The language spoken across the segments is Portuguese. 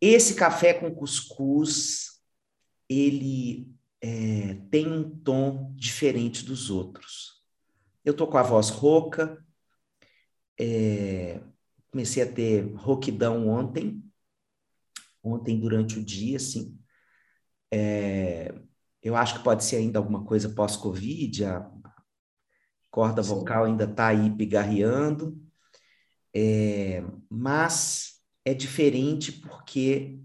Esse café com cuscuz, ele é, tem um tom diferente dos outros. Eu tô com a voz rouca, é, comecei a ter rouquidão ontem, ontem durante o dia, assim. É, eu acho que pode ser ainda alguma coisa pós-Covid, a corda Sim. vocal ainda está aí pigarreando, é, mas é diferente porque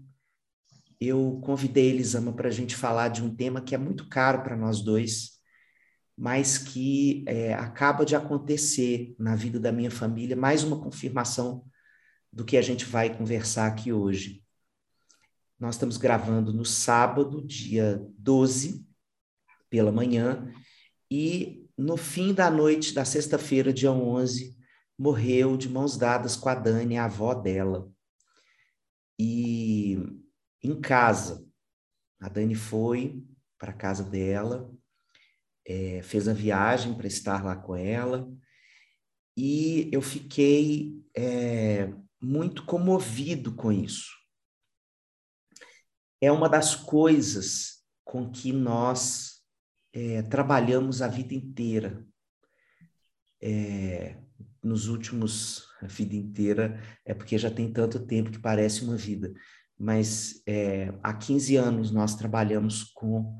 eu convidei Elisama para a gente falar de um tema que é muito caro para nós dois, mas que é, acaba de acontecer na vida da minha família, mais uma confirmação do que a gente vai conversar aqui hoje. Nós estamos gravando no sábado, dia 12, pela manhã, e no fim da noite da sexta-feira, dia 11, morreu de mãos dadas com a Dani, a avó dela. E em casa, a Dani foi para a casa dela, é, fez a viagem para estar lá com ela, e eu fiquei é, muito comovido com isso. É uma das coisas com que nós é, trabalhamos a vida inteira. É, nos últimos, a vida inteira, é porque já tem tanto tempo que parece uma vida. Mas é, há 15 anos nós trabalhamos com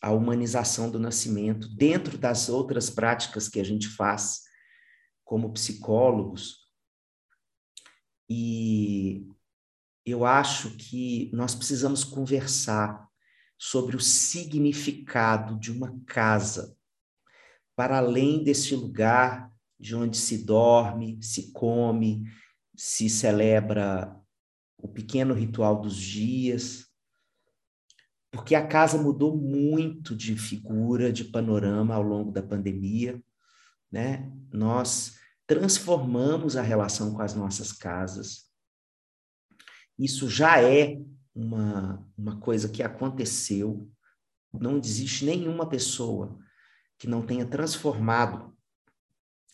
a humanização do nascimento, dentro das outras práticas que a gente faz como psicólogos. E eu acho que nós precisamos conversar sobre o significado de uma casa, para além desse lugar de onde se dorme, se come, se celebra o pequeno ritual dos dias, porque a casa mudou muito de figura, de panorama ao longo da pandemia, né? Nós transformamos a relação com as nossas casas. Isso já é uma, uma coisa que aconteceu. Não existe nenhuma pessoa que não tenha transformado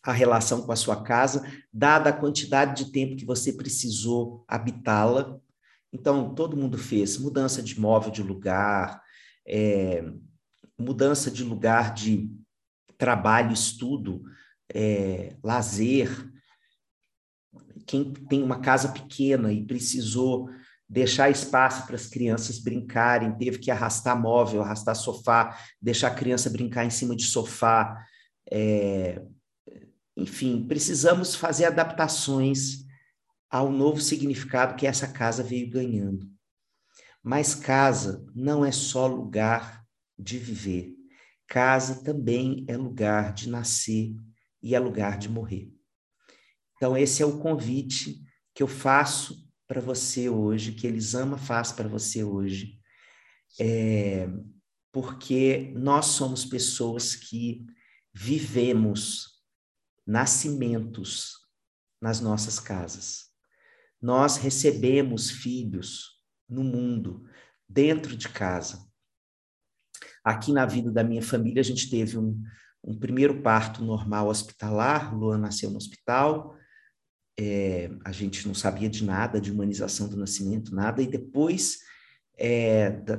a relação com a sua casa, dada a quantidade de tempo que você precisou habitá-la. Então, todo mundo fez mudança de móvel de lugar, é, mudança de lugar de trabalho, estudo, é, lazer. Quem tem uma casa pequena e precisou deixar espaço para as crianças brincarem, teve que arrastar móvel, arrastar sofá, deixar a criança brincar em cima de sofá. É, enfim, precisamos fazer adaptações ao novo significado que essa casa veio ganhando. Mas casa não é só lugar de viver. Casa também é lugar de nascer e é lugar de morrer. Então, esse é o convite que eu faço para você hoje, que Elisama faz para você hoje, é, porque nós somos pessoas que vivemos nascimentos nas nossas casas. Nós recebemos filhos no mundo, dentro de casa. Aqui na vida da minha família, a gente teve um, um primeiro parto normal hospitalar, Luan nasceu no hospital, é, a gente não sabia de nada, de humanização do nascimento, nada, e depois é, da,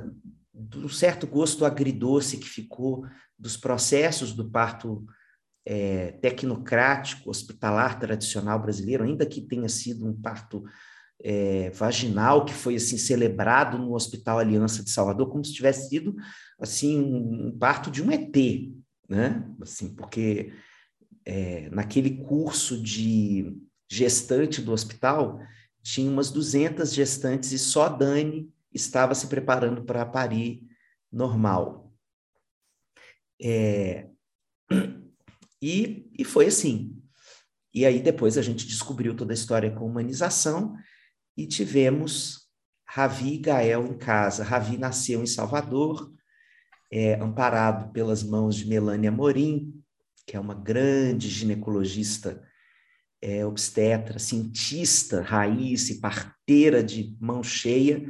de um certo gosto agridoce que ficou dos processos do parto é, tecnocrático, hospitalar tradicional brasileiro, ainda que tenha sido um parto é, vaginal que foi assim celebrado no Hospital Aliança de Salvador, como se tivesse sido assim um parto de um ET, né? Assim, porque é, naquele curso de gestante do hospital tinha umas 200 gestantes e só Dani estava se preparando para parir normal. É, e, e foi assim. E aí depois a gente descobriu toda a história com humanização e tivemos Ravi e Gael em casa. Ravi nasceu em Salvador, é, amparado pelas mãos de Melânia Morim, que é uma grande ginecologista é, obstetra, cientista, raiz e parteira de mão cheia,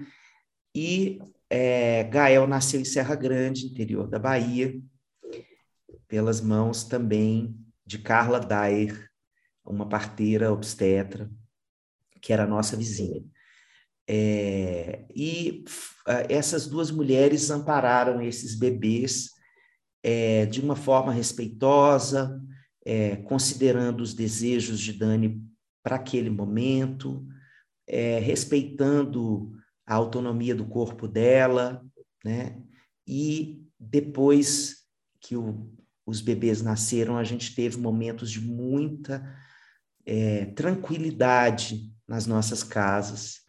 e é, Gael nasceu em Serra Grande, interior da Bahia, pelas mãos também de Carla Dair, uma parteira obstetra, que era nossa vizinha. É, e essas duas mulheres ampararam esses bebês é, de uma forma respeitosa, é, considerando os desejos de Dani para aquele momento, é, respeitando a autonomia do corpo dela, né? E depois que o, os bebês nasceram, a gente teve momentos de muita é, tranquilidade nas nossas casas.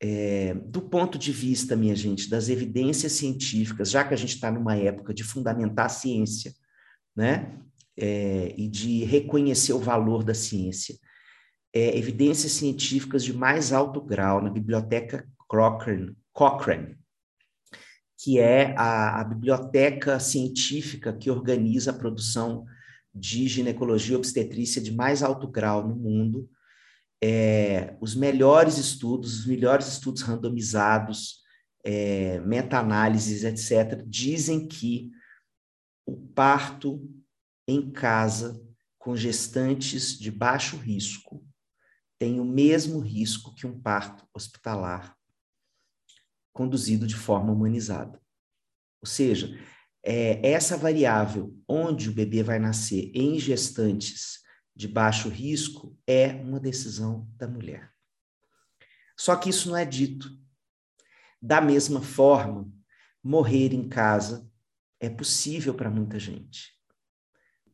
É, do ponto de vista, minha gente, das evidências científicas, já que a gente está numa época de fundamentar a ciência, né? é, e de reconhecer o valor da ciência. É, evidências científicas de mais alto grau na Biblioteca Cochrane, Cochrane que é a, a biblioteca científica que organiza a produção de ginecologia e obstetrícia de mais alto grau no mundo. É, os melhores estudos, os melhores estudos randomizados, é, meta-análises, etc., dizem que o parto em casa com gestantes de baixo risco tem o mesmo risco que um parto hospitalar conduzido de forma humanizada. Ou seja, é, essa variável onde o bebê vai nascer em gestantes de baixo risco é uma decisão da mulher. Só que isso não é dito. Da mesma forma, morrer em casa é possível para muita gente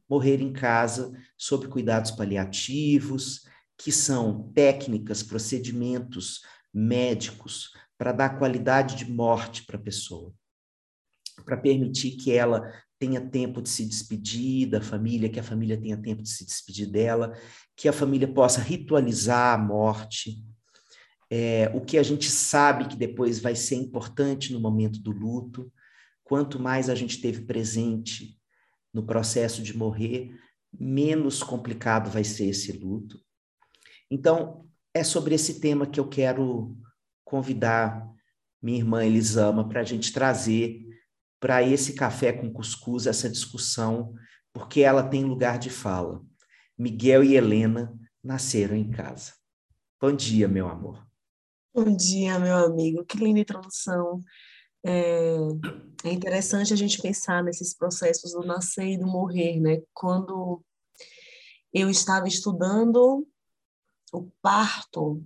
morrer em casa sob cuidados paliativos, que são técnicas, procedimentos médicos para dar qualidade de morte para a pessoa, para permitir que ela tenha tempo de se despedir da família, que a família tenha tempo de se despedir dela, que a família possa ritualizar a morte. É, o que a gente sabe que depois vai ser importante no momento do luto, quanto mais a gente teve presente no processo de morrer, menos complicado vai ser esse luto. Então, é sobre esse tema que eu quero convidar minha irmã Elisama para a gente trazer para esse café com cuscuz essa discussão, porque ela tem lugar de fala. Miguel e Helena nasceram em casa. Bom dia, meu amor. Bom dia, meu amigo. Que linda introdução. É, é interessante a gente pensar nesses processos do nascer e do morrer, né? Quando eu estava estudando o parto,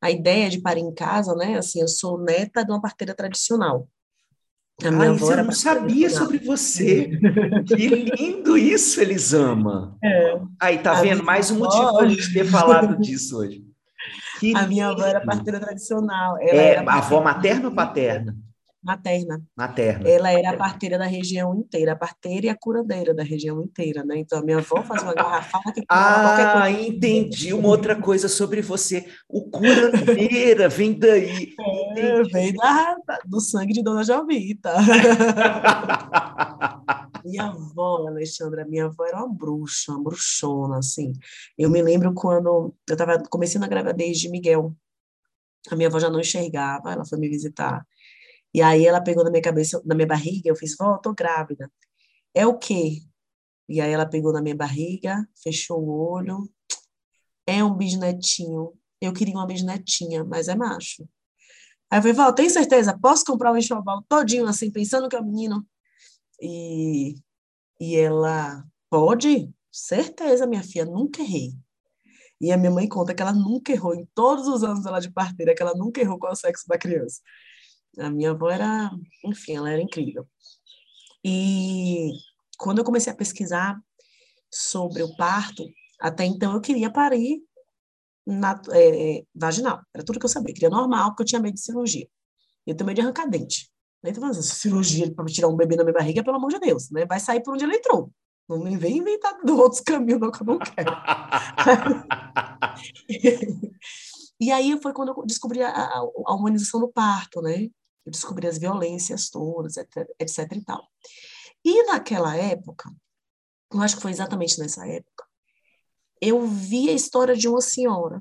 a ideia de parir em casa, né? Assim, eu sou neta de uma parteira tradicional. A minha ah, avó eu não sabia sobre você. que lindo isso, Elisama. É. Aí, tá a vendo? Mais um motivo para a gente ter falado disso hoje. Que a minha avó era parteira tradicional. Ela é, avó materna ou paterna? Materna. Materna. Ela era a parteira da região inteira, a parteira e a curandeira da região inteira, né? Então a minha avó fazia uma garrafada que Ah, entendi uma outra coisa sobre você. O curandeira vem daí. É, vem da, do sangue de Dona Jovita. minha avó, Alexandra, minha avó era uma bruxa, uma bruxona, assim. Eu me lembro quando eu estava começando a gravidez de Miguel. A minha avó já não enxergava, ela foi me visitar. E aí ela pegou na minha cabeça, na minha barriga, eu fiz, vó, tô grávida. É o quê? E aí ela pegou na minha barriga, fechou o olho. É um bisnetinho. Eu queria uma bisnetinha, mas é macho. Aí eu falei, Val, tem certeza? Posso comprar um enxoval todinho assim, pensando que é um menino? E, e ela, pode? Certeza, minha filha, nunca errei. E a minha mãe conta que ela nunca errou, em todos os anos dela de parteira, que ela nunca errou é o sexo da criança. A minha avó era, enfim, ela era incrível. E quando eu comecei a pesquisar sobre o parto, até então eu queria parir na, é, vaginal. Era tudo que eu sabia. Eu queria normal, porque eu tinha medo de cirurgia. Eu tenho medo de arrancar dente. Tu essa cirurgia para tirar um bebê da minha barriga, pelo amor de Deus, né? Vai sair por onde ele entrou. Não me vem inventar outros caminhos, não, que eu não quero. E aí foi quando eu descobri a, a, a humanização do parto, né? Eu descobri as violências todas, etc, etc e tal. E naquela época, eu acho que foi exatamente nessa época, eu vi a história de uma senhora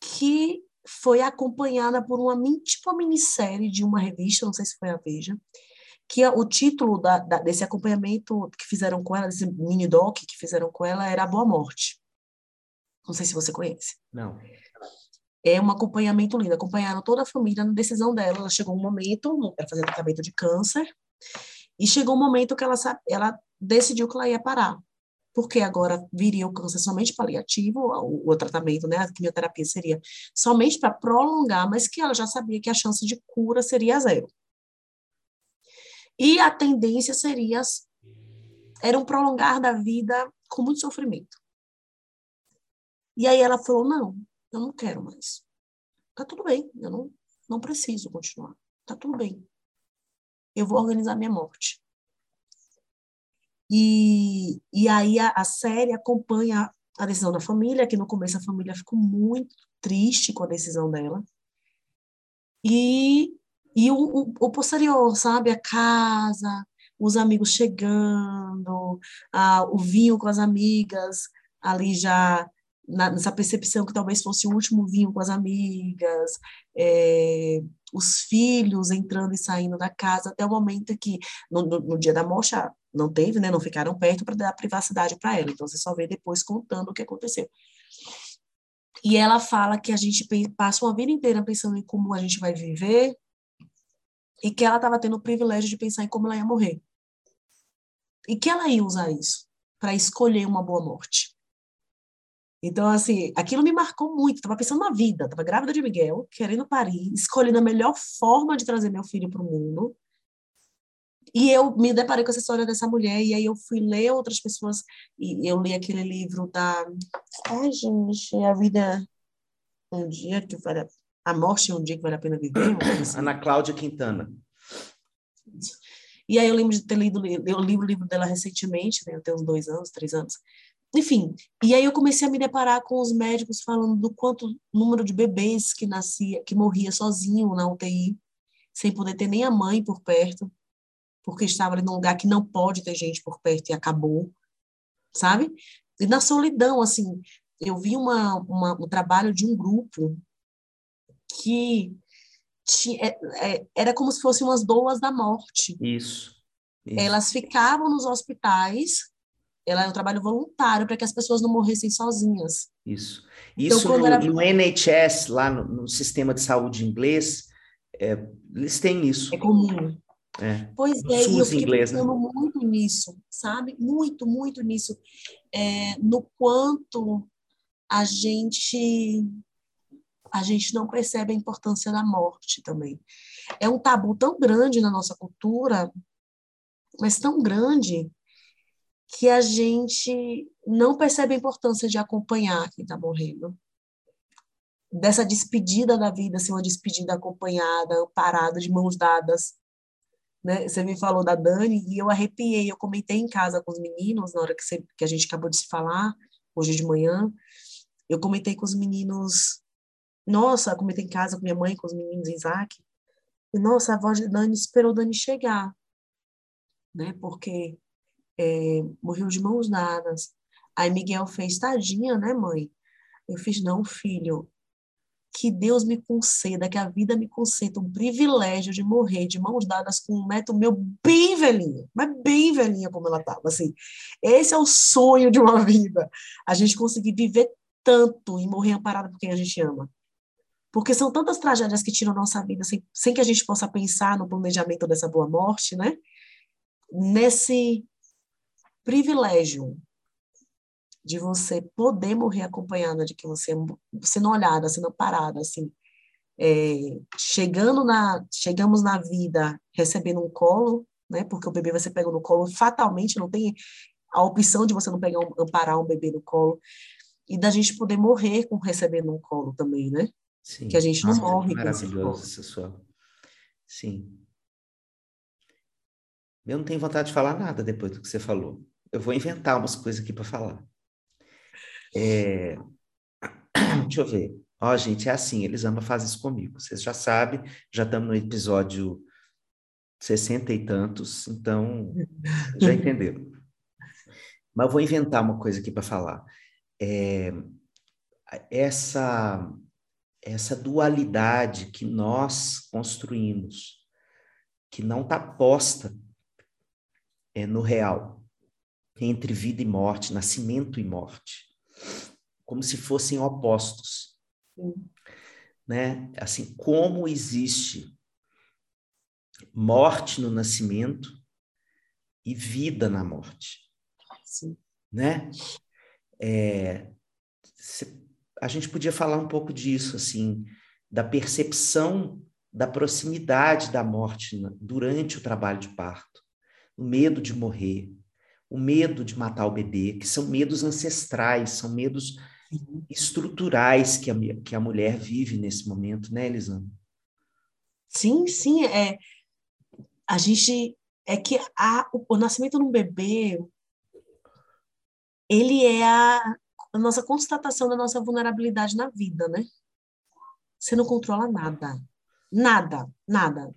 que foi acompanhada por uma tipo uma minissérie de uma revista, não sei se foi a Veja, que o título da, da, desse acompanhamento que fizeram com ela, desse mini doc que fizeram com ela, era Boa Morte. Não sei se você conhece. Não. É um acompanhamento lindo. Acompanharam toda a família na decisão dela. Ela chegou um momento, ela fazendo tratamento de câncer, e chegou um momento que ela, ela decidiu que ela ia parar. Porque agora viria o câncer somente paliativo, o, o tratamento, né, a quimioterapia seria somente para prolongar, mas que ela já sabia que a chance de cura seria zero. E a tendência seria era um prolongar da vida com muito sofrimento. E aí ela falou: "Não, eu não quero mais. Tá tudo bem, eu não não preciso continuar. Tá tudo bem. Eu vou organizar minha morte." E, e aí a, a série acompanha a decisão da família, que no começo a família ficou muito triste com a decisão dela. E e o, o, o posterior, sabe? A casa, os amigos chegando, a, o vinho com as amigas, ali já na, nessa percepção que talvez fosse o último vinho com as amigas, é, os filhos entrando e saindo da casa, até o momento que, no, no, no dia da morte, não teve, né, não ficaram perto para dar privacidade para ela, então você só vê depois contando o que aconteceu. E ela fala que a gente passa uma vida inteira pensando em como a gente vai viver, e que ela estava tendo o privilégio de pensar em como ela ia morrer. E que ela ia usar isso para escolher uma boa morte. Então, assim, aquilo me marcou muito. Estava pensando na vida, estava grávida de Miguel, querendo parir, escolhendo a melhor forma de trazer meu filho para o mundo. E eu me deparei com essa história dessa mulher, e aí eu fui ler outras pessoas, e eu li aquele livro da. Ai, gente, a vida. Um dia que vale a a Morte é um Dia que Vale a Pena Viver? Assim. Ana Cláudia Quintana. E aí eu lembro de ter lido, eu li o livro dela recentemente, né? eu tenho uns dois anos, três anos. Enfim, e aí eu comecei a me deparar com os médicos falando do quanto número de bebês que nascia, que morria sozinho na UTI, sem poder ter nem a mãe por perto, porque estava ali num lugar que não pode ter gente por perto e acabou, sabe? E na solidão, assim, eu vi uma, uma um trabalho de um grupo que tinha, é, é, era como se fossem umas doulas da morte. Isso, isso. Elas ficavam nos hospitais, ela é um trabalho voluntário para que as pessoas não morressem sozinhas. Isso. Então, Isso no, era... no, NHS, lá no, no, sistema de saúde inglês, é, eles têm isso. É comum. É. Pois é, e eu fiquei inglês, né? pensando né? muito nisso, sabe? Muito, muito nisso. É, no quanto a gente a gente não percebe a importância da morte também. É um tabu tão grande na nossa cultura, mas tão grande, que a gente não percebe a importância de acompanhar quem está morrendo. Dessa despedida da vida, ser uma despedida acompanhada, amparada, de mãos dadas. Né? Você me falou da Dani e eu arrepiei. Eu comentei em casa com os meninos, na hora que, você, que a gente acabou de se falar, hoje de manhã. Eu comentei com os meninos nossa, comentei em casa com minha mãe, com os meninos Isaac. E, nossa, a avó de Dani esperou Dani chegar, né? Porque é, morreu de mãos dadas. Aí Miguel fez, tadinha, né, mãe? Eu fiz, não, filho, que Deus me conceda, que a vida me conceda um privilégio de morrer de mãos dadas com um neto meu bem velhinho, mas bem velhinha como ela estava, assim. Esse é o sonho de uma vida, a gente conseguir viver tanto e morrer amparada por quem a gente ama. Porque são tantas tragédias que tiram nossa vida sem, sem que a gente possa pensar no planejamento dessa boa morte, né? Nesse privilégio de você poder morrer acompanhada de que você sendo olhada, sendo parada, assim, é, chegando na chegamos na vida recebendo um colo, né? Porque o bebê você pega no colo fatalmente não tem a opção de você não pegar um, amparar um bebê no colo e da gente poder morrer com recebendo um colo também, né? Sim. Que a gente não Nossa, morre. Maravilhoso essa sua. Sim. Eu não tenho vontade de falar nada depois do que você falou. Eu vou inventar umas coisas aqui para falar. É... Deixa eu ver. Ó, oh, gente, é assim, eles amam fazer isso comigo. Vocês já sabem, já estamos no episódio sessenta e tantos, então já entenderam. Mas eu vou inventar uma coisa aqui para falar. É, essa, essa dualidade que nós construímos, que não está posta é, no real, entre vida e morte, nascimento e morte, como se fossem opostos. Sim. Né? Assim, como existe morte no nascimento e vida na morte. Sim. Né? É, a gente podia falar um pouco disso, assim, da percepção da proximidade da morte durante o trabalho de parto, o medo de morrer, o medo de matar o bebê, que são medos ancestrais, são medos estruturais que a, que a mulher vive nesse momento, né, Elisandra? Sim, sim, é, a gente, é que a, o, o nascimento de um bebê, ele é a, a nossa constatação da nossa vulnerabilidade na vida, né? Você não controla nada. Nada, nada.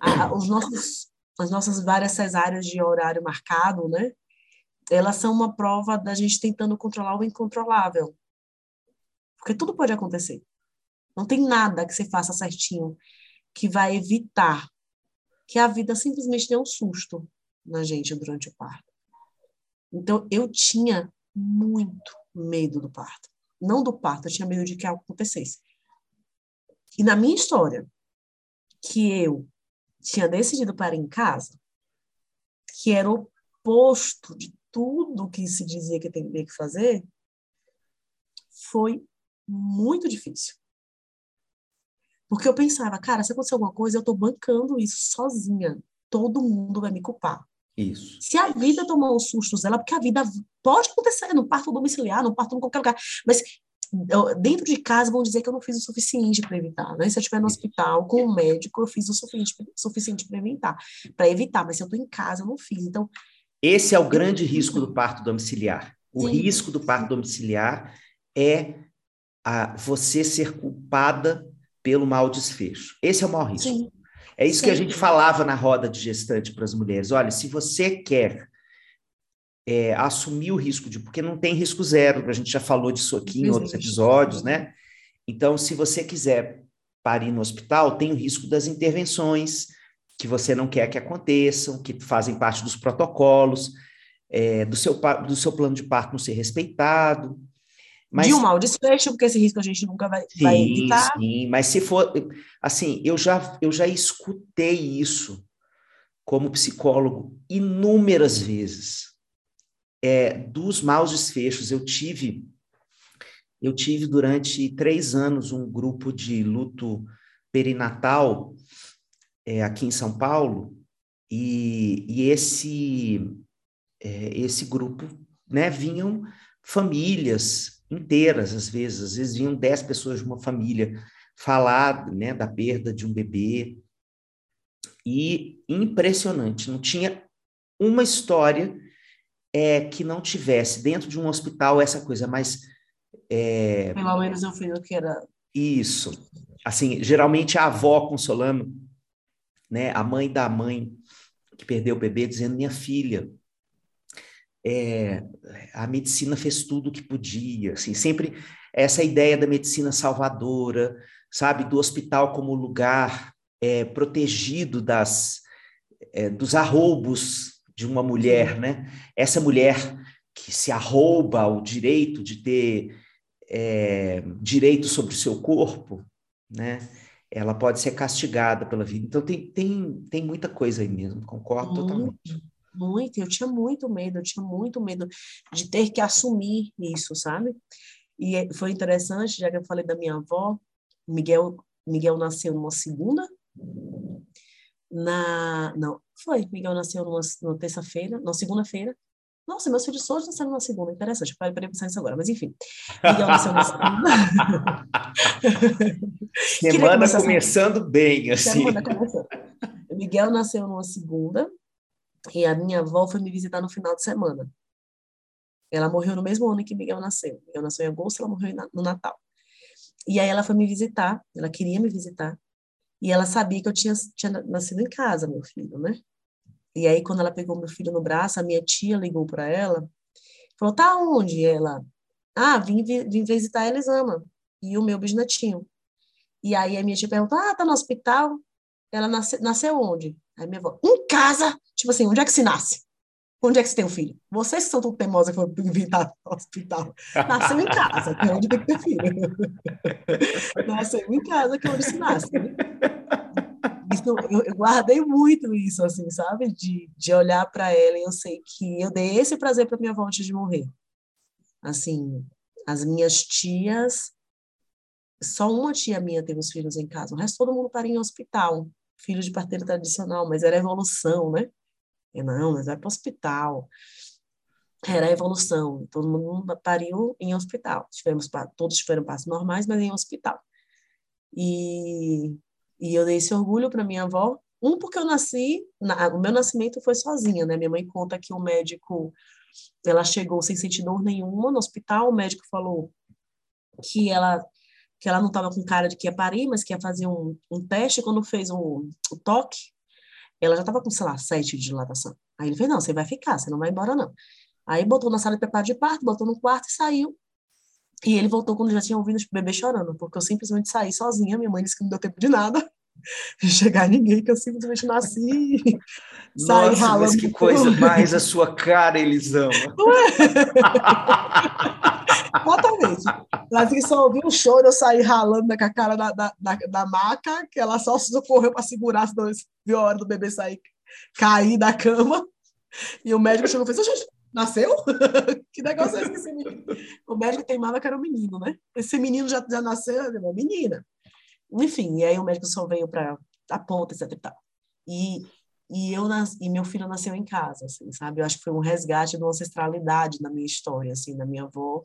A, os nossos, as nossas várias cesáreas de horário marcado, né? Elas são uma prova da gente tentando controlar o incontrolável. Porque tudo pode acontecer. Não tem nada que você faça certinho que vai evitar que a vida simplesmente dê um susto na gente durante o parto. Então, eu tinha muito medo do parto. Não do parto, eu tinha medo de que algo acontecesse. E na minha história, que eu tinha decidido parar em casa, que era oposto de tudo que se dizia que tem que fazer, foi muito difícil. Porque eu pensava, cara, se acontecer alguma coisa, eu estou bancando isso sozinha. Todo mundo vai me culpar. Isso. Se a vida tomar os sustos dela, porque a vida pode acontecer no parto domiciliar, no parto em qualquer lugar, mas dentro de casa vão dizer que eu não fiz o suficiente para evitar, né? Se eu estiver no hospital com o médico, eu fiz o suficiente, suficiente para evitar, para evitar, mas se eu estou em casa, eu não fiz. Então, esse é o grande risco do parto domiciliar. O sim, risco do parto domiciliar é a você ser culpada pelo mau desfecho. Esse é o maior risco. Sim. É isso Sim. que a gente falava na roda de gestante para as mulheres. Olha, se você quer é, assumir o risco de. Porque não tem risco zero, a gente já falou disso aqui em outros episódios, né? Então, se você quiser parir no hospital, tem o risco das intervenções que você não quer que aconteçam, que fazem parte dos protocolos, é, do, seu, do seu plano de parto não ser respeitado. Mas, de um mau desfecho, porque esse risco a gente nunca vai, sim, vai evitar. Sim, mas se for, assim, eu já, eu já escutei isso como psicólogo inúmeras vezes. É, dos maus desfechos, eu tive, eu tive durante três anos um grupo de luto perinatal é, aqui em São Paulo, e, e esse, é, esse grupo, né, vinham famílias inteiras, às vezes. Às vezes vinham dez pessoas de uma família falar né, da perda de um bebê. E impressionante, não tinha uma história é, que não tivesse dentro de um hospital essa coisa mais. É... Pelo menos eu fui o que era. Isso. Assim, geralmente a avó consolando, né, a mãe da mãe que perdeu o bebê, dizendo: Minha filha, é, a medicina fez tudo o que podia, assim, sempre essa ideia da medicina salvadora, sabe, do hospital como lugar é, protegido das, é, dos arroubos de uma mulher, né? Essa mulher que se arrouba o direito de ter é, direito sobre o seu corpo, né? Ela pode ser castigada pela vida. Então tem, tem, tem muita coisa aí mesmo, concordo totalmente. Muito, eu tinha muito medo, eu tinha muito medo de ter que assumir isso, sabe? E é, foi interessante, já que eu falei da minha avó, Miguel, Miguel nasceu numa segunda, na, não, foi, Miguel nasceu numa, numa terça-feira, na segunda-feira, nossa, meus filhos todos nasceram na segunda, interessante, eu parei pensar nisso agora, mas enfim. Miguel nasceu na segunda. Semana começando bem, assim. Miguel nasceu numa segunda, e a minha avó foi me visitar no final de semana. Ela morreu no mesmo ano que Miguel nasceu. Miguel nasceu em agosto, ela morreu no Natal. E aí ela foi me visitar, ela queria me visitar, e ela sabia que eu tinha, tinha nascido em casa, meu filho, né? E aí, quando ela pegou meu filho no braço, a minha tia ligou para ela, falou, tá onde? Ela, ah, vim, vim visitar a Elisama e o meu bisnetinho. E aí a minha tia perguntou, ah, tá no hospital? Ela nasce, nasceu onde? Aí minha avó, em casa? Tipo assim, onde é que se nasce? Onde é que você tem um filho? Vocês que são tão teimosas que foram inventar no hospital. Nasceu em casa, que é onde tem que ter filho. Nasceu em casa, que é onde se nasce. Né? Isso, eu, eu, guardei muito isso, assim, sabe? De, de olhar para ela e eu sei que eu dei esse prazer para minha avó antes de morrer. Assim, as minhas tias, só uma tia minha teve os filhos em casa, o resto todo mundo paria em hospital, filho de parteira tradicional, mas era evolução, né? Eu, não, mas vai para o hospital. Era evolução, todo mundo pariu em hospital. Tivemos, todos tiveram passos normais, mas em hospital. E, e eu dei esse orgulho para minha avó. Um, porque eu nasci, na, o meu nascimento foi sozinha, né? Minha mãe conta que o médico, ela chegou sem sentir dor nenhuma no hospital, o médico falou que ela que ela não estava com cara de que ia parir, mas que ia fazer um, um teste. Quando fez o, o toque, ela já estava com, sei lá, sete de dilatação. Aí ele fez, não, você vai ficar, você não vai embora, não. Aí botou na sala de preparo de parto, botou no quarto e saiu. E ele voltou quando já tinha ouvido o bebê chorando, porque eu simplesmente saí sozinha, minha mãe disse que não deu tempo de nada, de chegar ninguém, que eu simplesmente nasci, saí Nossa, ralando. mas que coisa mais a sua cara, Elisama. Exatamente. Ela disse que só ouviu um choro, eu saí ralando com a cara da, da, da, da maca, que ela só socorreu para segurar, senão viu a hora do bebê sair, cair da cama. E o médico chegou e fez, nasceu? que negócio é esse que esse menino? O médico teimava que era um menino, né? Esse menino já, já nasceu, é uma menina. Enfim, e aí o médico só veio para a ponta, etc e tal. E, e, eu nas, e meu filho nasceu em casa, assim, sabe? Eu acho que foi um resgate de uma ancestralidade na minha história, assim, da minha avó.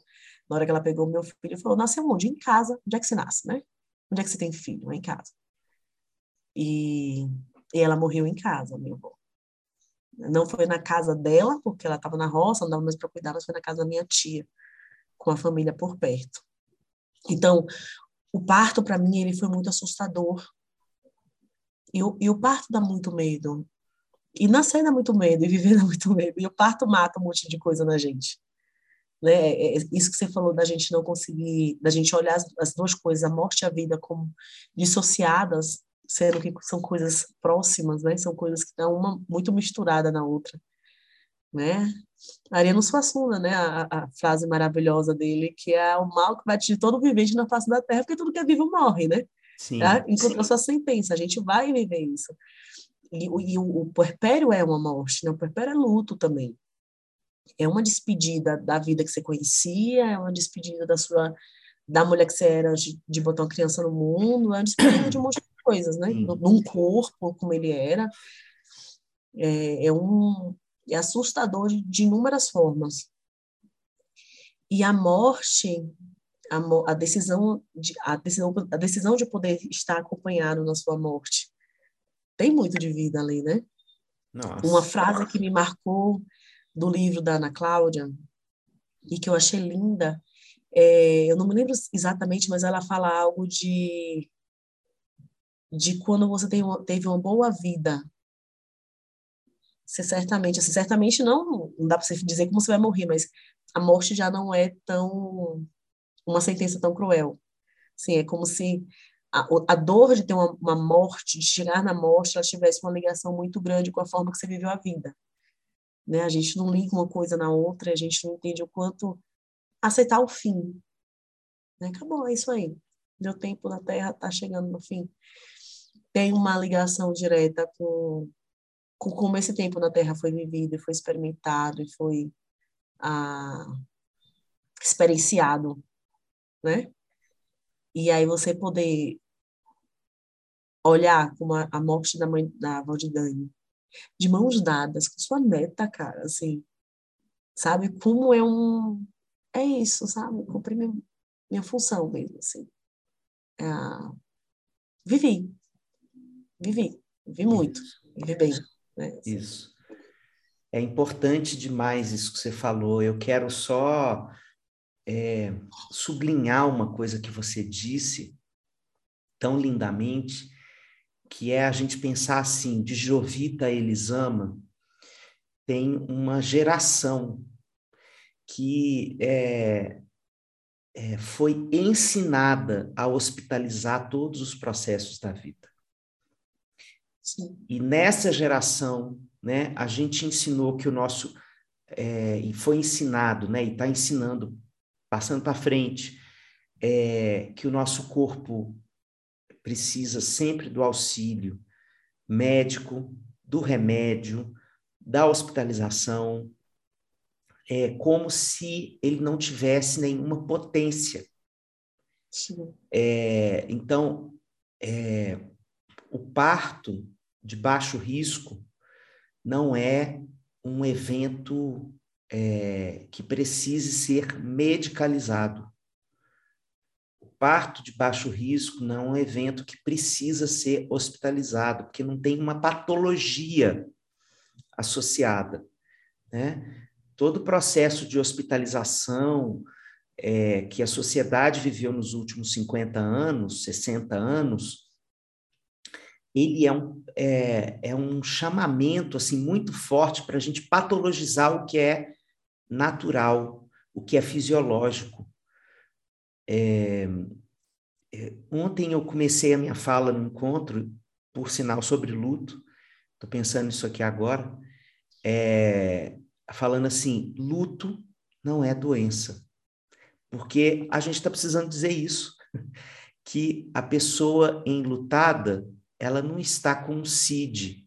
Na hora que ela pegou meu filho, falou, nasceu onde? Em casa. Onde é que você nasce, né? Onde é que você tem filho? Em casa. E, e ela morreu em casa, minha avó. Não foi na casa dela, porque ela estava na roça, não dava mais para cuidar, mas foi na casa da minha tia, com a família por perto. Então, o parto, para mim, ele foi muito assustador. E e o parto dá muito medo. E nascer dá muito medo, e viver dá muito medo. E o parto mata um monte de coisa na gente. Né? É, é isso que você falou da gente não conseguir, da gente olhar as, as duas coisas, a morte e a vida, como dissociadas, sendo que são coisas próximas, né? São coisas que estão uma muito misturada na outra, né? Ariano Suassuna, né? A, a, frase maravilhosa dele, que é o mal que vai atingir todo vivente na face da terra, porque tudo que é vivo morre, né? Sim, tá? Encontrou sim. sua sentença, a gente vai viver isso. E, e o, o puerpério é uma morte, né? O puerpério é luto também. É uma despedida da vida que você conhecia, é uma despedida da sua da mulher que você era de, de botar uma criança no mundo, é uma despedida de um monte de coisas, né? Num corpo como ele era. É, é, um, é assustador de, de inúmeras formas. E a morte, a, a, decisão de, a, decisão, a decisão de poder estar acompanhado na sua morte, tem muito de vida ali, né? Nossa. Uma frase que me marcou do livro da Ana Cláudia e que eu achei linda, é, eu não me lembro exatamente, mas ela fala algo de de quando você teve uma boa vida. Você certamente, assim, certamente não, não dá para você dizer como você vai morrer, mas a morte já não é tão uma sentença tão cruel. Assim, é como se a, a dor de ter uma, uma, morte, de chegar na morte, ela tivesse uma ligação muito grande com a forma que você viveu a vida. Né? A gente não liga uma coisa na outra, a gente não entende o quanto aceitar o fim. Né? Acabou, é isso aí. Deu tempo da Terra, está chegando no fim tem uma ligação direta com, com como esse tempo na Terra foi vivido, e foi experimentado e foi ah, experienciado, né? E aí você poder olhar como a, a morte da mãe da Dani, de mãos dadas com sua neta, cara, assim, sabe? Como é um... É isso, sabe? Cumprir minha, minha função mesmo, assim. Ah, vivi, vivi, vivi muito, vivi bem. Né? Isso. É importante demais isso que você falou. Eu quero só é, sublinhar uma coisa que você disse tão lindamente, que é a gente pensar assim, de Jovita a Elisama, tem uma geração que é, é, foi ensinada a hospitalizar todos os processos da vida. Sim. E nessa geração, né, a gente ensinou que o nosso é, e foi ensinado, né, e está ensinando, passando para frente, é, que o nosso corpo precisa sempre do auxílio médico, do remédio, da hospitalização, é como se ele não tivesse nenhuma potência. É, então, é, o parto de baixo risco não é um evento é, que precise ser medicalizado. O parto de baixo risco não é um evento que precisa ser hospitalizado, porque não tem uma patologia associada. Né? Todo o processo de hospitalização é, que a sociedade viveu nos últimos 50 anos, 60 anos, ele é um, é, é um chamamento assim muito forte para a gente patologizar o que é natural, o que é fisiológico. É, é ontem eu comecei a minha fala no encontro, por sinal, sobre luto, estou pensando nisso aqui agora, é, falando assim: luto não é doença. Porque a gente está precisando dizer isso, que a pessoa enlutada, ela não está com CID,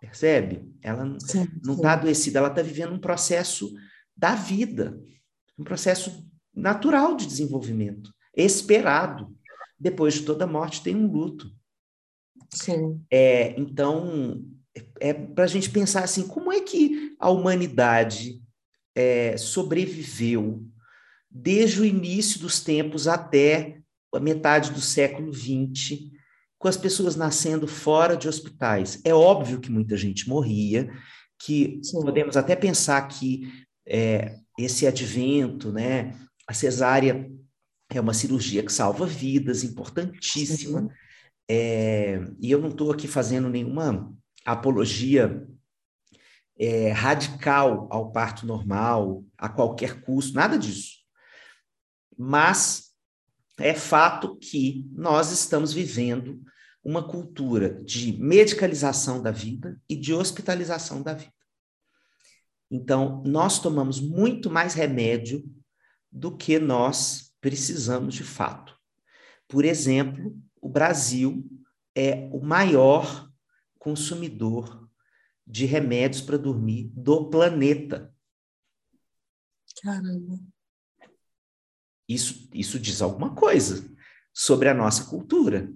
percebe? Ela sim, não está adoecida, ela está vivendo um processo da vida, um processo natural de desenvolvimento, esperado. Depois de toda morte tem um luto. Sim. É, então, é para a gente pensar assim, como é que a humanidade é, sobreviveu desde o início dos tempos até a metade do século XX, com as pessoas nascendo fora de hospitais. É óbvio que muita gente morria, que Sim. podemos até pensar que é, esse advento, né, a cesárea é uma cirurgia que salva vidas, importantíssima. É, e eu não estou aqui fazendo nenhuma apologia é, radical ao parto normal, a qualquer custo, nada disso. Mas é fato que nós estamos vivendo uma cultura de medicalização da vida e de hospitalização da vida. Então, nós tomamos muito mais remédio do que nós precisamos de fato. Por exemplo, o Brasil é o maior consumidor de remédios para dormir do planeta. Caramba. Isso, isso diz alguma coisa sobre a nossa cultura.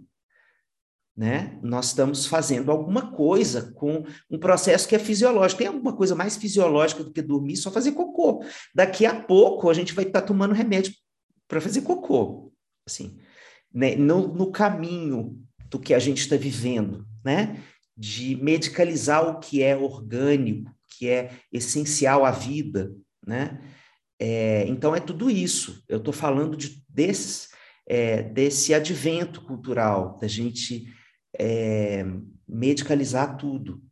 Né? Nós estamos fazendo alguma coisa com um processo que é fisiológico. Tem alguma coisa mais fisiológica do que dormir, só fazer cocô. Daqui a pouco a gente vai estar tá tomando remédio para fazer cocô. Assim, né? no, no caminho do que a gente está vivendo, né? de medicalizar o que é orgânico, que é essencial à vida, né? É, então é tudo isso. Eu estou falando de, desses, é, desse advento cultural, da gente é, medicalizar tudo,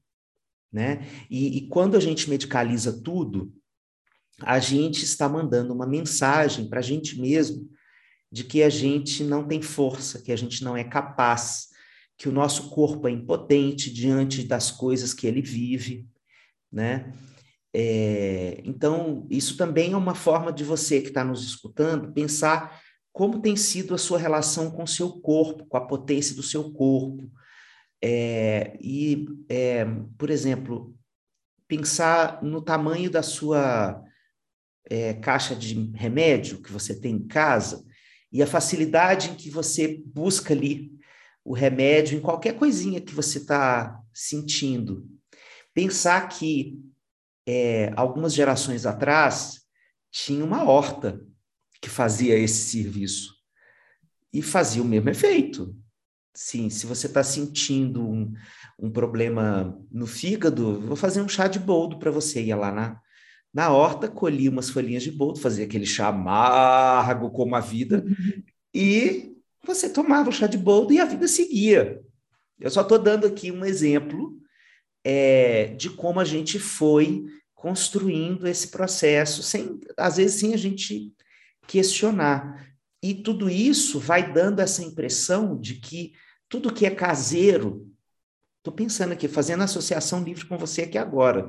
né? E, e quando a gente medicaliza tudo, a gente está mandando uma mensagem para a gente mesmo de que a gente não tem força, que a gente não é capaz, que o nosso corpo é impotente diante das coisas que ele vive, né? É, então, isso também é uma forma de você que está nos escutando pensar como tem sido a sua relação com o seu corpo, com a potência do seu corpo. É, e, é, por exemplo, pensar no tamanho da sua é, caixa de remédio que você tem em casa e a facilidade em que você busca ali o remédio em qualquer coisinha que você está sentindo. Pensar que é, algumas gerações atrás tinha uma horta que fazia esse serviço e fazia o mesmo efeito. Sim, se você está sentindo um, um, problema no fígado, vou fazer um chá de boldo para você. Ia lá na, Na horta, colhia umas folhinhas de boldo, fazia aquele chá amargo como a vida, e você tomava o chá de boldo e a vida seguia. Eu só estou dando aqui um exemplo é, de como a gente foi construindo esse processo, sem, às vezes, sem a gente questionar. E tudo isso vai dando essa impressão de que tudo que é caseiro, estou pensando aqui, fazendo associação livre com você aqui agora,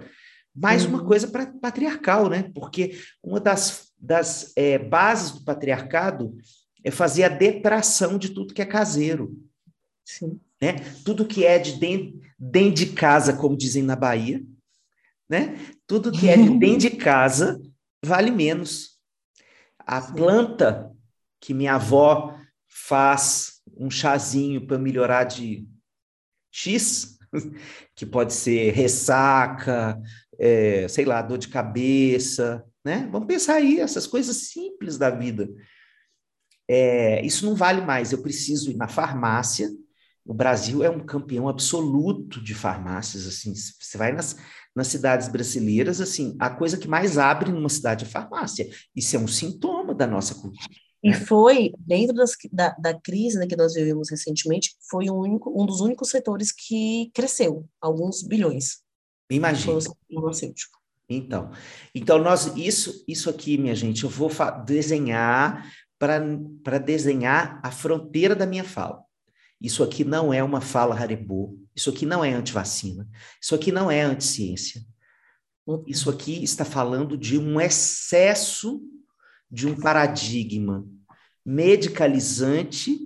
mais uhum. uma coisa para patriarcal, né? Porque uma das, das é, bases do patriarcado é fazer a detração de tudo que é caseiro. Sim. Né? Tudo que é de dentro, dentro de casa, como dizem na Bahia, né? Tudo que é de dentro de casa vale menos. A planta que minha avó faz um chazinho para melhorar de X, que pode ser ressaca, é, sei lá, dor de cabeça, né? Vamos pensar aí essas coisas simples da vida. É, isso não vale mais. Eu preciso ir na farmácia. O Brasil é um campeão absoluto de farmácias. Assim, você vai nas, nas cidades brasileiras, assim, a coisa que mais abre numa cidade é farmácia. Isso é um sintoma da nossa cultura. E foi, dentro das, da, da crise né, que nós vivemos recentemente, foi um, único, um dos únicos setores que cresceu, alguns bilhões. Imagina. Então, então nós isso isso aqui, minha gente, eu vou desenhar para desenhar a fronteira da minha fala. Isso aqui não é uma fala Haribo, isso aqui não é antivacina, isso aqui não é anticiência. Isso aqui está falando de um excesso de um paradigma medicalizante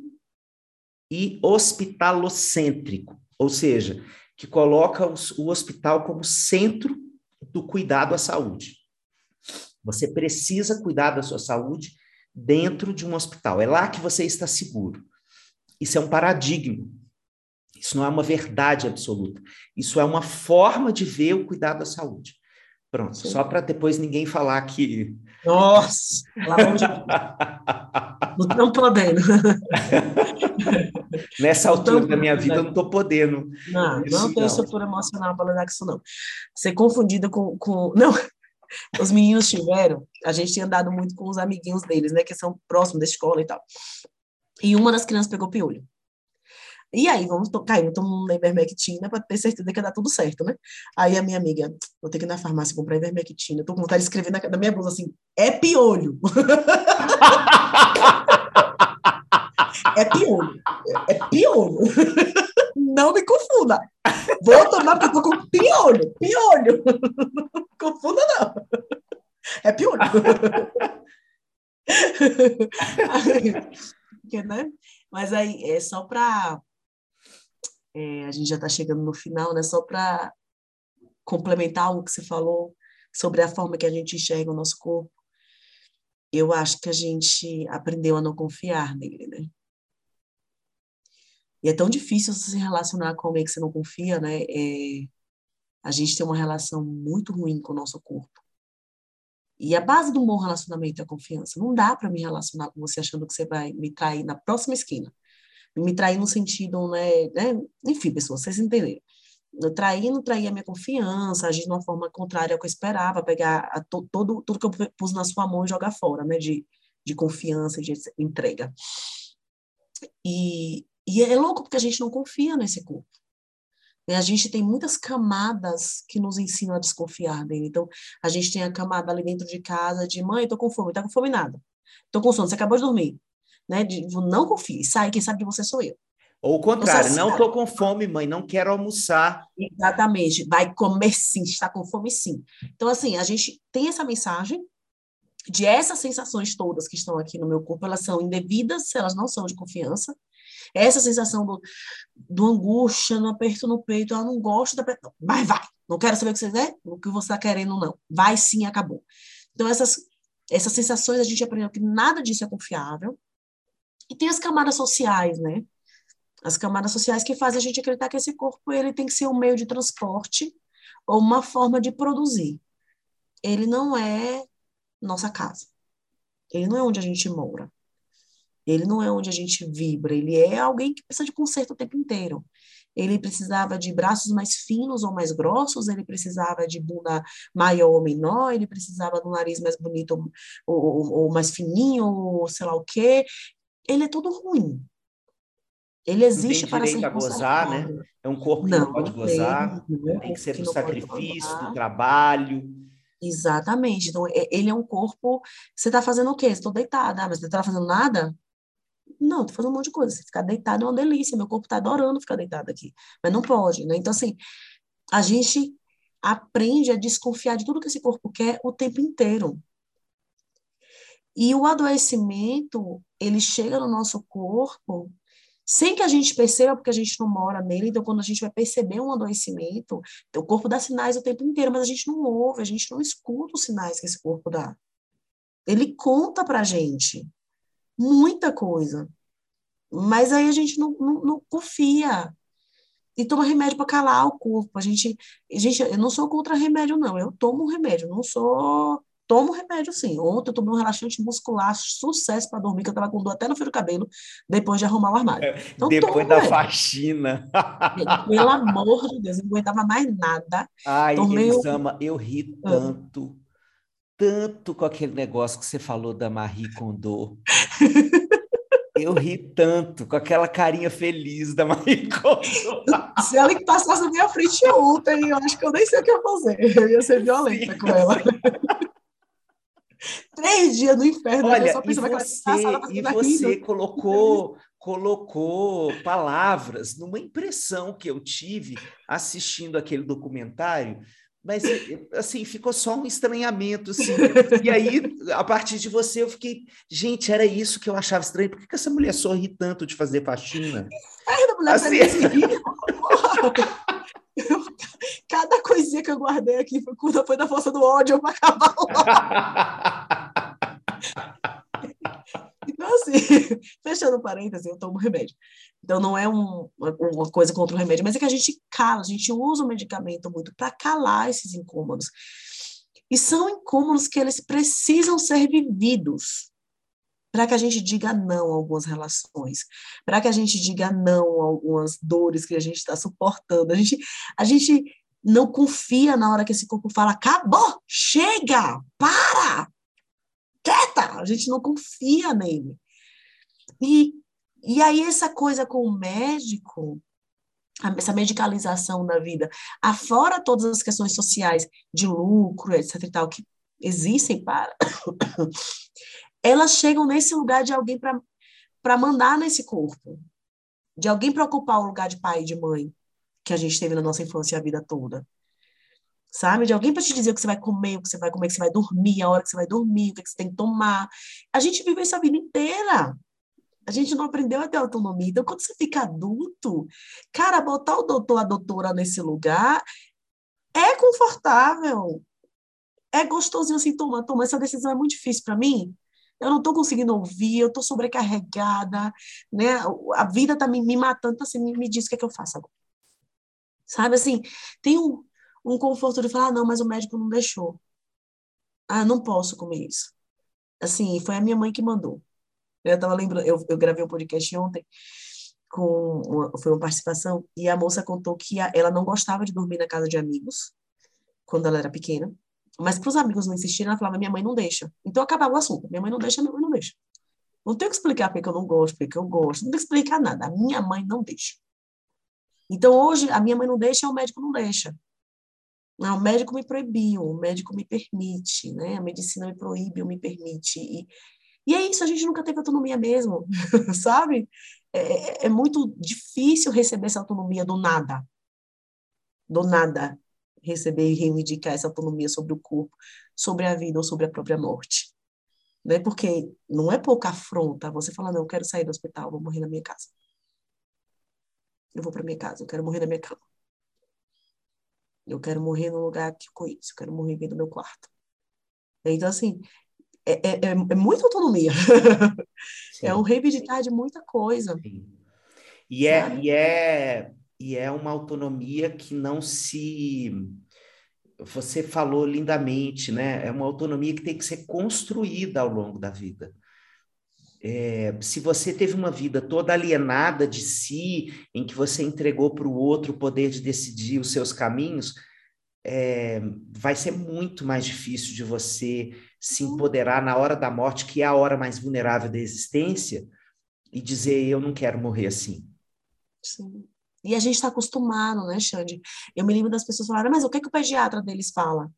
e hospitalocêntrico, ou seja, que coloca o hospital como centro do cuidado à saúde. Você precisa cuidar da sua saúde dentro de um hospital. É lá que você está seguro. Isso é um paradigma. Isso não é uma verdade absoluta. Isso é uma forma de ver o cuidado da saúde. Pronto, Sim. só para depois ninguém falar que. Nossa! Lá onde... não podendo. Nessa altura da minha vida, eu não estou podendo. Não, isso, não tenho estrutura emocional para lidar com isso, não. Ser confundida com, com. Não, os meninos tiveram. A gente tinha andado muito com os amiguinhos deles, né? Que são próximos da escola e tal. E uma das crianças pegou piolho. E aí, vamos tocar, eu tomo uma ivermectina para ter certeza que ia dar tudo certo, né? Aí a minha amiga, vou ter que ir na farmácia comprar ivermectina. Eu tô com vontade de escrever na, na minha blusa assim, é piolho. é piolho. É, piolho. Não me confunda. Vou tomar porque eu tô com piolho. Piolho. Confunda não. É piolho. Né? Mas aí, é só para é, a gente já está chegando no final, né? Só para complementar o que você falou sobre a forma que a gente enxerga o nosso corpo. Eu acho que a gente aprendeu a não confiar nele, né? E é tão difícil se relacionar com alguém que você não confia, né? É, a gente tem uma relação muito ruim com o nosso corpo. E a base do bom relacionamento é a confiança. Não dá para me relacionar com você achando que você vai me trair na próxima esquina me trair no sentido, né, né enfim, pessoas, vocês entenderam. Eu traí, não traí a minha confiança, agir de uma forma contrária ao que eu esperava, pegar a, to, todo, tudo que eu pus na sua mão e jogar fora, né, de, de confiança, de entrega. E, e é louco porque a gente não confia nesse corpo. A gente tem muitas camadas que nos ensinam a desconfiar dele. Então, a gente tem a camada ali dentro de casa de mãe, tô com fome, tá com fome nada. Tô com sono, você acabou de dormir né? De, não confie, sai, quem sabe de você sou eu. Ou o contrário, não estou com fome, mãe, não quero almoçar. Exatamente, vai comer sim, está com fome sim. Então, assim, a gente tem essa mensagem de essas sensações todas que estão aqui no meu corpo, elas são indevidas, elas não são de confiança. Essa sensação do, do angústia, no aperto no peito, eu não gosto da. Vai, vai, não quero saber o que você quer, o que você está querendo, não. Vai sim, acabou. Então, essas, essas sensações, a gente aprendeu que nada disso é confiável, e tem as camadas sociais, né? As camadas sociais que fazem a gente acreditar que esse corpo ele tem que ser um meio de transporte ou uma forma de produzir. Ele não é nossa casa. Ele não é onde a gente mora. Ele não é onde a gente vibra. Ele é alguém que precisa de conserto o tempo inteiro. ele precisava de braços mais finos ou mais grossos, ele precisava de bunda maior ou menor, ele precisava do nariz mais bonito ou, ou, ou mais fininho, ou sei lá o quê. Ele é tudo ruim. Ele existe para ser a gozar, né? É um corpo que não, não pode gozar, tem, é tem que ser do sacrifício, do trabalho. Exatamente. Então, ele é um corpo. Você está fazendo o quê? Estou deitada, ah, mas você está fazendo nada? Não, estou fazendo um monte de coisa. Ficar deitado é uma delícia. Meu corpo está adorando ficar deitado aqui. Mas não pode, né? Então, assim, a gente aprende a desconfiar de tudo que esse corpo quer o tempo inteiro. E o adoecimento, ele chega no nosso corpo sem que a gente perceba, porque a gente não mora nele, então quando a gente vai perceber um adoecimento, o corpo dá sinais o tempo inteiro, mas a gente não ouve, a gente não escuta os sinais que esse corpo dá. Ele conta pra gente muita coisa, mas aí a gente não, não, não confia e toma remédio para calar o corpo. A gente, a gente, eu não sou contra remédio, não. Eu tomo remédio, não sou tomo remédio sim. Ontem eu tomei um relaxante muscular, sucesso para dormir, que eu tava com dor até no fio do cabelo, depois de arrumar o armário. É, então, depois da remédio. faxina. Pelo amor de Deus, eu não aguentava mais nada. Ai, tomei Elisama, eu ri ah. tanto, tanto com aquele negócio que você falou da Marie Kondo. Eu ri tanto com aquela carinha feliz da Marie Kondo. Se ela passasse na minha frente ontem, eu acho que eu nem sei o que ia fazer. Eu ia ser violenta Sim. com ela. Três dias no inferno. Olha, e você, e você colocou, colocou palavras numa impressão que eu tive assistindo aquele documentário, mas assim, ficou só um estranhamento, assim. E aí, a partir de você, eu fiquei, gente, era isso que eu achava estranho. Por que, que essa mulher sorri tanto de fazer faxina? Ai, mulher assim... Cada coisinha que eu guardei aqui foi, foi da força do ódio para acabar Então, assim, fechando parênteses, eu tomo remédio. Então, não é um, uma coisa contra o remédio, mas é que a gente cala, a gente usa o medicamento muito para calar esses incômodos. E são incômodos que eles precisam ser vividos para que a gente diga não a algumas relações, para que a gente diga não a algumas dores que a gente está suportando. A gente, a gente não confia na hora que esse corpo fala: acabou, chega, para, quieta. A gente não confia nele. E, e aí, essa coisa com o médico, essa medicalização da vida, afora todas as questões sociais de lucro, etc e tal, que existem para elas chegam nesse lugar de alguém para mandar nesse corpo, de alguém para ocupar o lugar de pai e de mãe que a gente teve na nossa infância a vida toda. Sabe? De alguém para te dizer o que você vai comer, o que você vai comer, o que você vai dormir, a hora que você vai dormir, o que, é que você tem que tomar. A gente vive isso a vida inteira. A gente não aprendeu a ter autonomia. Então, quando você fica adulto, cara, botar o doutor, a doutora nesse lugar é confortável. É gostosinho assim, tomar, tomar. Essa decisão é muito difícil para mim eu não estou conseguindo ouvir, eu estou sobrecarregada, né? A vida está me, me, matando, então, assim, me, me diz o que, é que eu faço agora. Sabe, assim, tem um, um conforto de falar, ah, não, mas o médico não deixou. Ah, não posso comer isso. Assim, foi a minha mãe que mandou. Eu estava lembrando, eu, eu gravei um podcast ontem, com uma, foi uma participação, e a moça contou que a, ela não gostava de dormir na casa de amigos, quando ela era pequena, mas para os amigos não insistirem, ela falava: minha mãe não deixa. Então acabava o assunto. Minha mãe não deixa, minha mãe não deixa. Não tenho que explicar porque eu não gosto, porque eu gosto. Não tenho que explicar nada. A minha mãe não deixa. Então hoje, a minha mãe não deixa, o médico não deixa. Não, o médico me proibiu, o médico me permite, né? A medicina me proíbe ou me permite. E, e é isso, a gente nunca teve autonomia mesmo, sabe? É, é, é muito difícil receber essa autonomia do nada. Do nada receber e reivindicar essa autonomia sobre o corpo, sobre a vida ou sobre a própria morte. Né? Porque não é pouca afronta você falar, não, eu quero sair do hospital, vou morrer na minha casa. Eu vou para minha casa, eu quero morrer na minha cama. Eu quero morrer num lugar que eu conheço, eu quero morrer dentro do meu quarto. Então, assim, é, é, é, é muita autonomia. é um reivindicar de muita coisa. Sim. E é, e é e é uma autonomia que não se. Você falou lindamente, né? É uma autonomia que tem que ser construída ao longo da vida. É, se você teve uma vida toda alienada de si, em que você entregou para o outro o poder de decidir os seus caminhos, é, vai ser muito mais difícil de você se empoderar na hora da morte, que é a hora mais vulnerável da existência, e dizer: Eu não quero morrer assim. Sim. E a gente está acostumado, né, Xande? Eu me lembro das pessoas falarem, mas o que, é que o pediatra deles fala?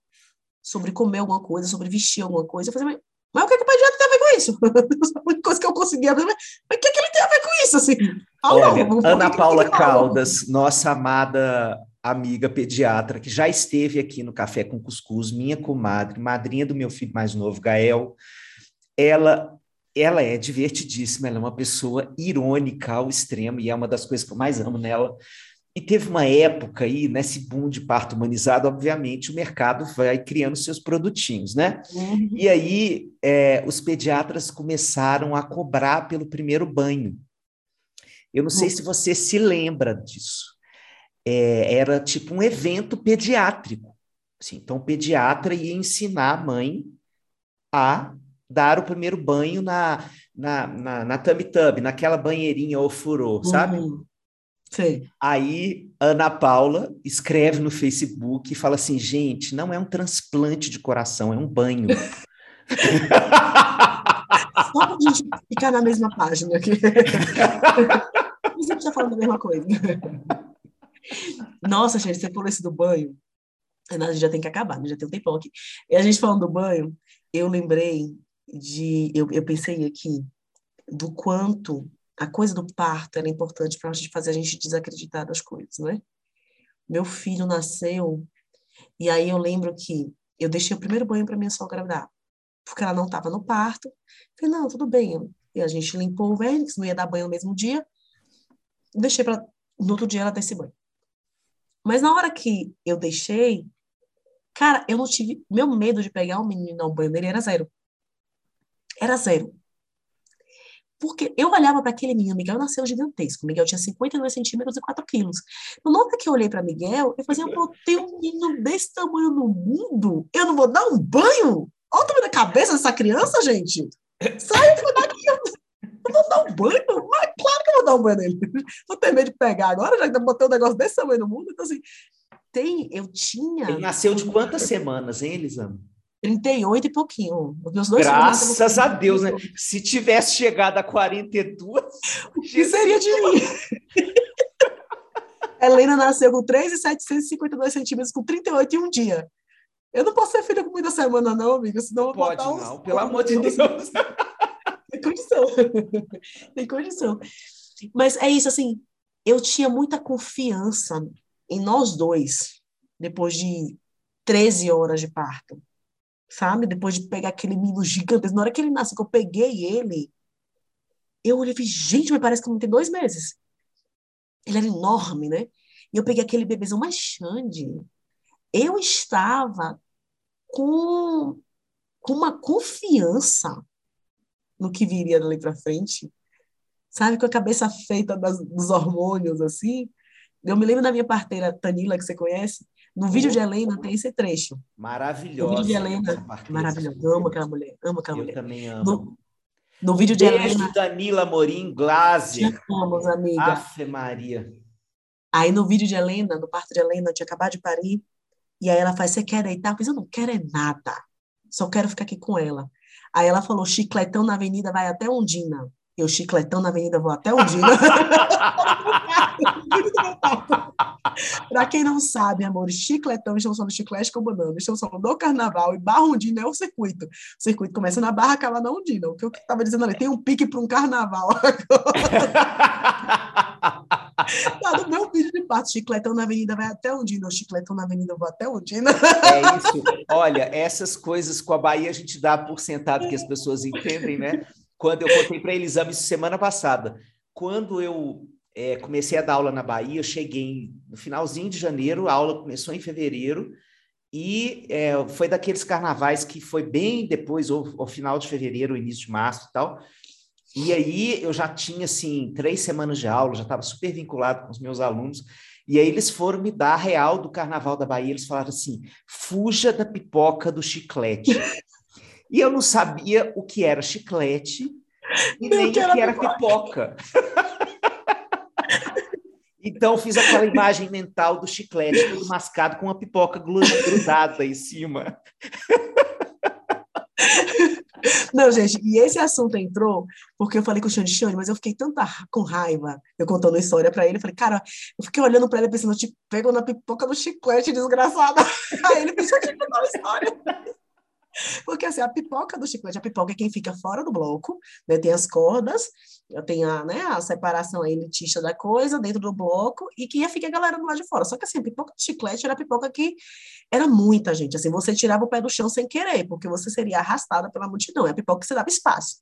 Sobre comer alguma coisa, sobre vestir alguma coisa. Eu falei, mas o que, é que o pediatra isso? a única coisa que eu conseguia ver, mas o que, é que ele tem a ver com isso? Assim, Olha, Ana Paula Caldas, nossa amada amiga pediatra, que já esteve aqui no Café com Cuscuz, minha comadre, madrinha do meu filho mais novo, Gael, ela ela é divertidíssima, ela é uma pessoa irônica ao extremo e é uma das coisas que eu mais amo nela. E teve uma época aí, nesse boom de parto humanizado, obviamente, o mercado vai criando seus produtinhos, né? Uhum. E aí é, os pediatras começaram a cobrar pelo primeiro banho. Eu não sei uhum. se você se lembra disso é, era tipo um evento pediátrico. Assim, então, o pediatra ia ensinar a mãe a dar o primeiro banho na, na, na, na tub-tub, naquela banheirinha ou furô, sabe? Aí, Ana Paula escreve no Facebook e fala assim: gente, não é um transplante de coração, é um banho. Só para a gente ficar na mesma página aqui. a gente está falando a mesma coisa. Nossa, gente, você falou esse do banho. A gente já tem que acabar, né? já tem um tempão aqui. E a gente falando do banho, eu lembrei de. Eu, eu pensei aqui do quanto a coisa do parto era importante para fazer a gente desacreditar das coisas, né? Meu filho nasceu, e aí eu lembro que eu deixei o primeiro banho para minha sogra dar, porque ela não estava no parto. Falei, não, tudo bem. E a gente limpou o vernix, não ia dar banho no mesmo dia. Deixei para no outro dia ela dar esse banho. Mas na hora que eu deixei, cara, eu não tive. Meu medo de pegar um menino no banho dele era zero. Era zero. Porque eu olhava para aquele menino, Miguel nasceu gigantesco. Miguel tinha 52 centímetros e 4 quilos. Na hora que eu olhei para Miguel, eu falei, eu tenho um menino desse tamanho no mundo, eu não vou dar um banho? Olha o tamanho da cabeça dessa criança, gente. Sai daqui, eu vou dar um banho? Mas claro que eu vou dar um banho nele. Vou ter medo de pegar agora, já que botei um negócio desse tamanho no mundo. Então, assim, tem, eu tinha. Ele nasceu de quantas semanas, hein, Elisama? 38 e pouquinho. Meus dois Graças a Deus, né? Se tivesse chegado a 42. O que seria de mim? Helena nasceu com 3,752 centímetros, com 38 e um dia. Eu não posso ser filha com muita semana, não, amiga, senão Pode vou botar não, pelo amor de Deus. Tem condição. Tem condição. Mas é isso, assim, eu tinha muita confiança em nós dois, depois de 13 horas de parto, sabe? Depois de pegar aquele menino gigante. Na hora que ele nasceu, que eu peguei ele, eu olhei e falei, gente, mas parece que não tem dois meses. Ele era enorme, né? E eu peguei aquele bebezão mais Xande. Eu estava com, com uma confiança no que viria dali para frente, sabe, com a cabeça feita das, dos hormônios, assim. Eu me lembro da minha parteira Tanila, que você conhece, no vídeo de Helena tem esse trecho. Maravilhosa. No vídeo de Helena, maravilhosa. Amo aquela mulher, amo aquela eu mulher. Eu também amo. No, no vídeo de Beijo, Helena. Danila Morim Glaser. Vamos, amiga. Afe Maria. Aí no vídeo de Helena, no parto de Helena, eu tinha acabado de parir. E aí ela faz: Você quer deitar? Eu fiz: Eu não quero é nada. Só quero ficar aqui com ela. Aí ela falou: chicletão na avenida vai até Ondina. Eu, chicletão na avenida, vou até Ondina. Para quem não sabe, amor, chicletão, estamos falando de chiclete com banana, estamos falando do carnaval e Barra Ondina é o circuito. O circuito começa na Barra, acaba na Ondina. O que eu estava dizendo ali, tem um pique para um carnaval agora. tá no meu vídeo de parto, chicletão na avenida vai até Ondina, o chicletão na avenida vou até Ondina. É isso. Olha, essas coisas com a Bahia a gente dá por sentado que as pessoas entendem, né? Quando eu contei para eles isso semana passada, quando eu é, comecei a dar aula na Bahia, eu cheguei no finalzinho de janeiro, a aula começou em fevereiro, e é, foi daqueles carnavais que foi bem depois, ou, ou final de fevereiro, início de março e tal. E aí eu já tinha, assim, três semanas de aula, já estava super vinculado com os meus alunos, e aí eles foram me dar a real do Carnaval da Bahia, eles falaram assim, fuja da pipoca do chiclete. E eu não sabia o que era chiclete, e nem o que era pipoca. Então fiz aquela imagem mental do chiclete todo mascado com uma pipoca grudada em cima. Não, gente, e esse assunto entrou porque eu falei com o Xande Xande, mas eu fiquei tanta com raiva, eu contando a história para ele, eu falei, cara, eu fiquei olhando para ele pensando, eu te pego na pipoca do chiclete, desgraçada. Aí ele pensou que contar a história. Porque assim, a pipoca do chiclete, a pipoca é quem fica fora do bloco, né? Tem as cordas, tem a, né, a separação elitista da coisa dentro do bloco, e que fica a galera do lado de fora. Só que assim, a pipoca do chiclete era a pipoca que era muita gente. Assim, você tirava o pé do chão sem querer, porque você seria arrastada pela multidão. É a pipoca que você dava espaço.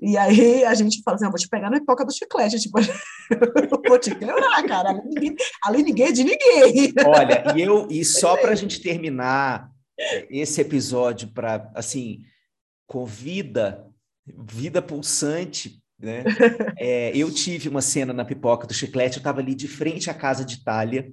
E aí a gente fala assim: ah, vou te pegar na pipoca do chiclete, tipo, vou te quebrar, cara. Ali ninguém, ali ninguém é de ninguém. Olha, e eu, e só para a gente terminar esse episódio para, assim, com vida, vida pulsante, né? É, eu tive uma cena na pipoca do chiclete, eu estava ali de frente à casa de Itália,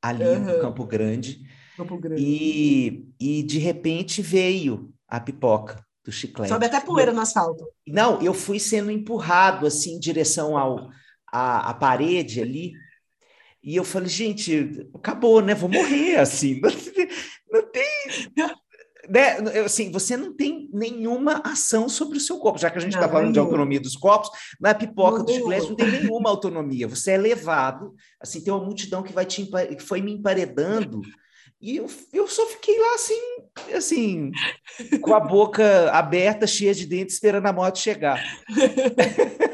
ali uhum. no Campo Grande, Campo Grande. E, e de repente veio a pipoca do chiclete. Sobe até poeira no asfalto. Não, eu fui sendo empurrado assim em direção ao à, à parede ali. E eu falei, gente, acabou, né? Vou morrer assim. Não tem. Né? Assim, você não tem nenhuma ação sobre o seu corpo, já que a gente está falando de autonomia dos corpos, na pipoca não, do chiclete não tem nenhuma autonomia. Você é levado, assim, tem uma multidão que vai te que foi me emparedando, e eu, eu só fiquei lá assim, assim, com a boca aberta, cheia de dentes, esperando a moto chegar.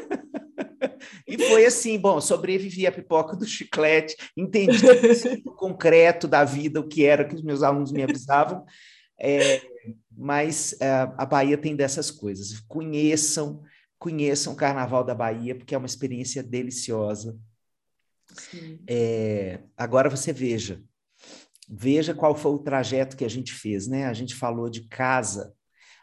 E foi assim, bom, sobrevivi à pipoca do chiclete, entendi o concreto da vida, o que era que os meus alunos me avisavam. É, mas é, a Bahia tem dessas coisas. Conheçam, conheçam o Carnaval da Bahia, porque é uma experiência deliciosa. É, agora você veja, veja qual foi o trajeto que a gente fez, né? A gente falou de casa,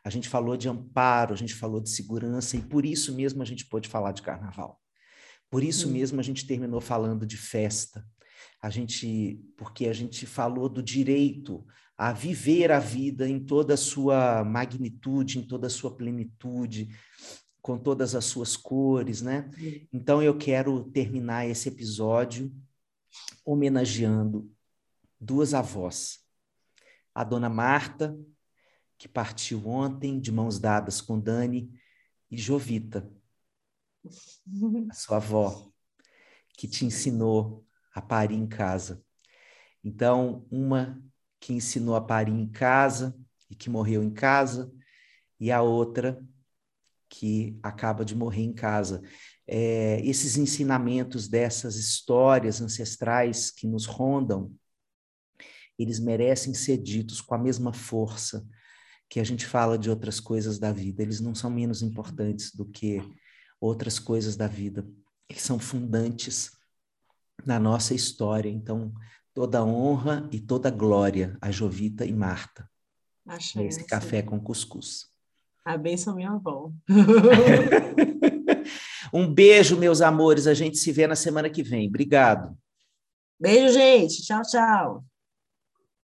a gente falou de amparo, a gente falou de segurança, e por isso mesmo a gente pôde falar de carnaval. Por isso hum. mesmo a gente terminou falando de festa. A gente, porque a gente falou do direito a viver a vida em toda a sua magnitude, em toda a sua plenitude, com todas as suas cores, né? Então eu quero terminar esse episódio homenageando duas avós. A dona Marta, que partiu ontem de mãos dadas com Dani, e Jovita, a sua avó, que te ensinou a parir em casa. Então, uma que ensinou a parir em casa e que morreu em casa, e a outra que acaba de morrer em casa. É, esses ensinamentos dessas histórias ancestrais que nos rondam, eles merecem ser ditos com a mesma força que a gente fala de outras coisas da vida. Eles não são menos importantes do que outras coisas da vida que são fundantes na nossa história. Então, toda honra e toda glória a Jovita e Marta. Achei, esse café com cuscuz. A benção minha avó. um beijo, meus amores. A gente se vê na semana que vem. Obrigado. Beijo, gente. Tchau, tchau.